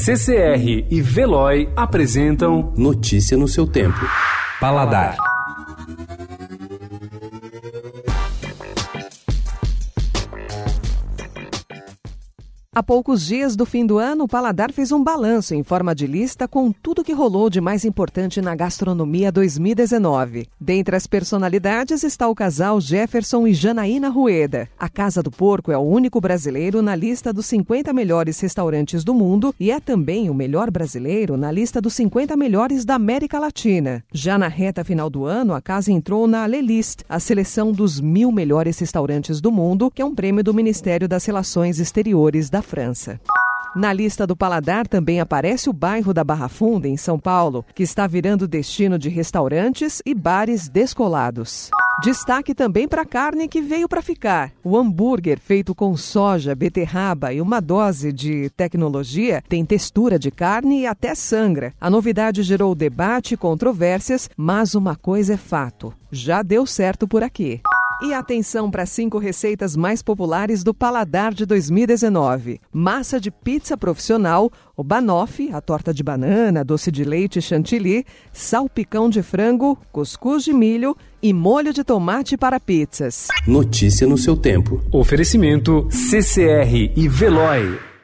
CCR e Veloy apresentam Notícia no seu tempo. Paladar. Há poucos dias do fim do ano, o Paladar fez um balanço em forma de lista com tudo que rolou de mais importante na gastronomia 2019. Dentre as personalidades está o casal Jefferson e Janaína Rueda. A Casa do Porco é o único brasileiro na lista dos 50 melhores restaurantes do mundo e é também o melhor brasileiro na lista dos 50 melhores da América Latina. Já na reta final do ano, a casa entrou na Lelist, a seleção dos mil melhores restaurantes do mundo, que é um prêmio do Ministério das Relações Exteriores da França. Na lista do paladar também aparece o bairro da Barra Funda, em São Paulo, que está virando destino de restaurantes e bares descolados. Destaque também para a carne que veio para ficar. O hambúrguer feito com soja, beterraba e uma dose de tecnologia tem textura de carne e até sangra. A novidade gerou debate e controvérsias, mas uma coisa é fato: já deu certo por aqui. E atenção para cinco receitas mais populares do Paladar de 2019: massa de pizza profissional, o banoffee, a torta de banana, doce de leite chantilly, salpicão de frango, cuscuz de milho e molho de tomate para pizzas. Notícia no seu tempo. Oferecimento CCR e Veloy.